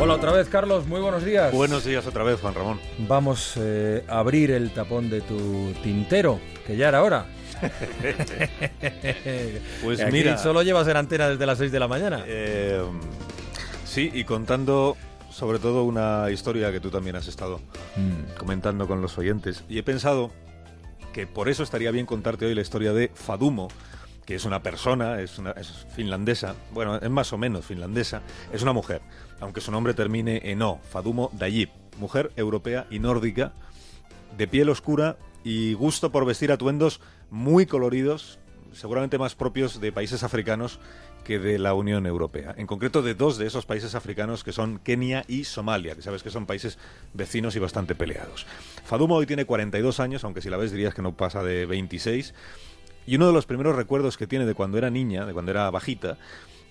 Hola otra vez, Carlos. Muy buenos días. Buenos días otra vez, Juan Ramón. Vamos eh, a abrir el tapón de tu tintero, que ya era hora. pues Aquí mira, solo llevas en antena desde las 6 de la mañana. eh, sí, y contando sobre todo una historia que tú también has estado Mm. comentando con los oyentes. Y he pensado que por eso estaría bien contarte hoy la historia de Fadumo, que es una persona, es, una, es finlandesa, bueno, es más o menos finlandesa, es una mujer, aunque su nombre termine en O, Fadumo Dayib, mujer europea y nórdica, de piel oscura y gusto por vestir atuendos muy coloridos, seguramente más propios de países africanos que de la Unión Europea. En concreto de dos de esos países africanos que son Kenia y Somalia, que sabes que son países vecinos y bastante peleados. Fadumo hoy tiene 42 años, aunque si la ves dirías que no pasa de 26. Y uno de los primeros recuerdos que tiene de cuando era niña, de cuando era bajita,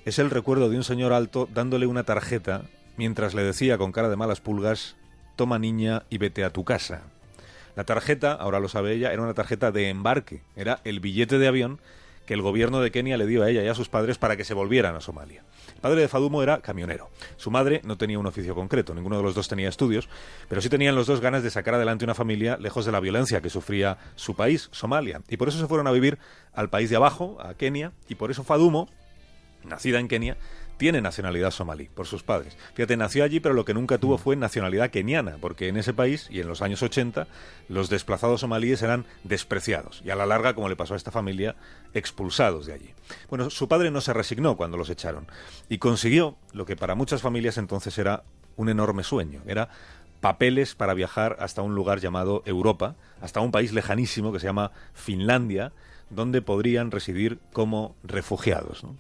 es el recuerdo de un señor alto dándole una tarjeta mientras le decía con cara de malas pulgas, toma niña y vete a tu casa. La tarjeta, ahora lo sabe ella, era una tarjeta de embarque, era el billete de avión que el gobierno de Kenia le dio a ella y a sus padres para que se volvieran a Somalia. El padre de Fadumo era camionero. Su madre no tenía un oficio concreto, ninguno de los dos tenía estudios, pero sí tenían los dos ganas de sacar adelante una familia lejos de la violencia que sufría su país, Somalia. Y por eso se fueron a vivir al país de abajo, a Kenia, y por eso Fadumo, nacida en Kenia, tiene nacionalidad somalí por sus padres. Fíjate, nació allí, pero lo que nunca tuvo fue nacionalidad keniana, porque en ese país y en los años 80 los desplazados somalíes eran despreciados y a la larga, como le pasó a esta familia, expulsados de allí. Bueno, su padre no se resignó cuando los echaron y consiguió lo que para muchas familias entonces era un enorme sueño, era papeles para viajar hasta un lugar llamado Europa, hasta un país lejanísimo que se llama Finlandia, donde podrían residir como refugiados. ¿no?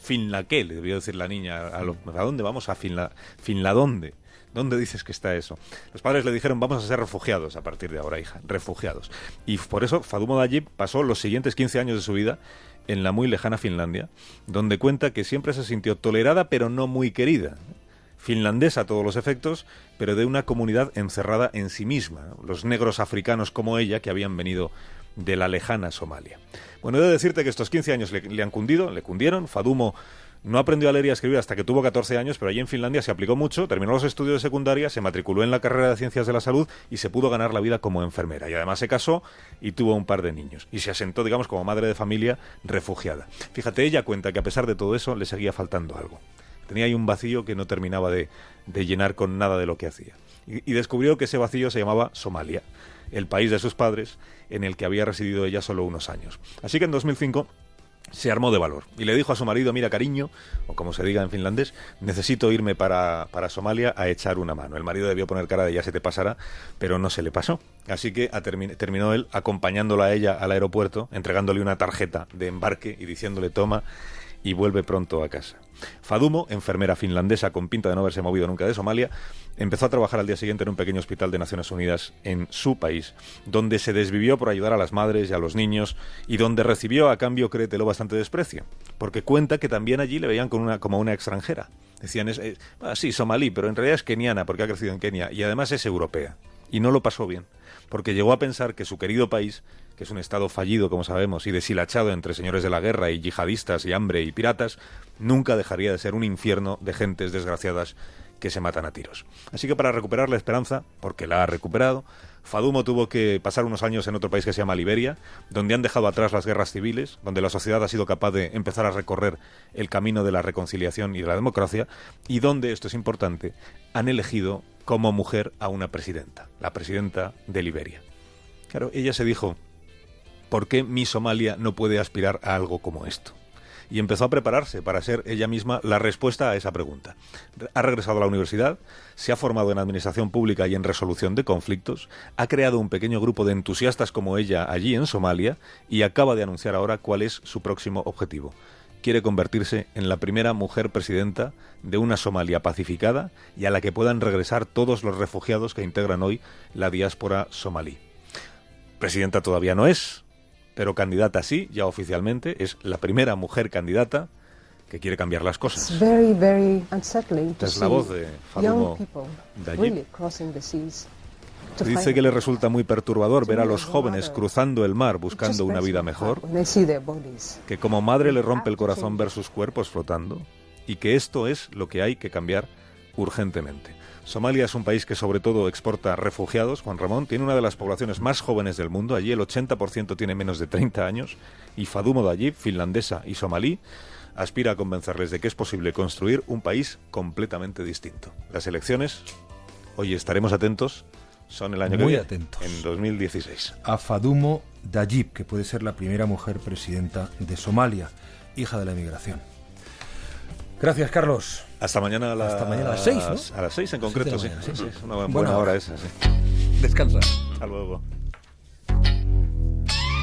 Finla qué, le debió decir la niña. ¿A, lo- ¿a dónde vamos? A Finla. ¿Finla dónde? ¿Dónde dices que está eso? Los padres le dijeron, vamos a ser refugiados a partir de ahora, hija, refugiados. Y por eso Fadumo Dayib pasó los siguientes 15 años de su vida en la muy lejana Finlandia, donde cuenta que siempre se sintió tolerada pero no muy querida. Finlandesa a todos los efectos, pero de una comunidad encerrada en sí misma, los negros africanos como ella que habían venido de la lejana Somalia. Bueno, he de decirte que estos 15 años le, han cundido, le cundieron. Fadumo no aprendió a leer y a escribir hasta que tuvo 14 años, pero allí en Finlandia se aplicó mucho, terminó los estudios de secundaria, se matriculó en la carrera de Ciencias de la Salud y se pudo ganar la vida como enfermera. Y además se casó y tuvo un par de niños. Y se asentó, digamos, como madre de familia refugiada. Fíjate, ella cuenta que a pesar de todo eso le seguía faltando algo. Tenía ahí un vacío que no terminaba de, de llenar con nada de lo que hacía. Y descubrió que ese vacío se llamaba Somalia, el país de sus padres, en el que había residido ella solo unos años. Así que en 2005 se armó de valor y le dijo a su marido, mira cariño, o como se diga en finlandés, necesito irme para, para Somalia a echar una mano. El marido debió poner cara de ya se te pasará, pero no se le pasó. Así que terminó él acompañándola a ella al aeropuerto, entregándole una tarjeta de embarque y diciéndole toma y vuelve pronto a casa. Fadumo, enfermera finlandesa con pinta de no haberse movido nunca de Somalia, empezó a trabajar al día siguiente en un pequeño hospital de Naciones Unidas en su país, donde se desvivió por ayudar a las madres y a los niños y donde recibió a cambio, créetelo, bastante desprecio, porque cuenta que también allí le veían una, como una extranjera. Decían, es, eh, ah, sí, somalí, pero en realidad es keniana porque ha crecido en Kenia y además es europea. Y no lo pasó bien, porque llegó a pensar que su querido país que es un estado fallido, como sabemos, y deshilachado entre señores de la guerra y yihadistas y hambre y piratas, nunca dejaría de ser un infierno de gentes desgraciadas que se matan a tiros. Así que para recuperar la esperanza, porque la ha recuperado, Fadumo tuvo que pasar unos años en otro país que se llama Liberia, donde han dejado atrás las guerras civiles, donde la sociedad ha sido capaz de empezar a recorrer el camino de la reconciliación y de la democracia, y donde, esto es importante, han elegido como mujer a una presidenta, la presidenta de Liberia. Claro, ella se dijo, ¿por qué mi Somalia no puede aspirar a algo como esto? Y empezó a prepararse para ser ella misma la respuesta a esa pregunta. Ha regresado a la universidad, se ha formado en administración pública y en resolución de conflictos, ha creado un pequeño grupo de entusiastas como ella allí en Somalia y acaba de anunciar ahora cuál es su próximo objetivo. Quiere convertirse en la primera mujer presidenta de una Somalia pacificada y a la que puedan regresar todos los refugiados que integran hoy la diáspora somalí. Presidenta todavía no es, pero candidata sí, ya oficialmente, es la primera mujer candidata que quiere cambiar las It's cosas. very, very unsettling to Es la voz de Dayib. really Dice que le resulta muy perturbador ver a los jóvenes cruzando el mar buscando una vida mejor, que como madre le rompe el corazón ver sus cuerpos flotando y que esto es lo que hay que cambiar urgentemente. Somalia es un país que sobre todo exporta refugiados, Juan Ramón, tiene una de las poblaciones más jóvenes del mundo, allí el 80% tiene menos de 30 años, y Fadumo Dayib, finlandesa y somalí, aspira a convencerles de que es posible construir un país completamente distinto. Las elecciones, hoy estaremos atentos, son el año que Muy viene, atentos. en 2016. A Fadumo Dayib, que puede ser la primera mujer presidenta de Somalia, hija de la emigración. Gracias, Carlos. Hasta mañana a las, Hasta mañana a las seis, ¿no? A las seis en concreto, sí. la mañana, sí, Es sí. una buena, Buena hora hora. esa, sí. Descansa. Hasta luego.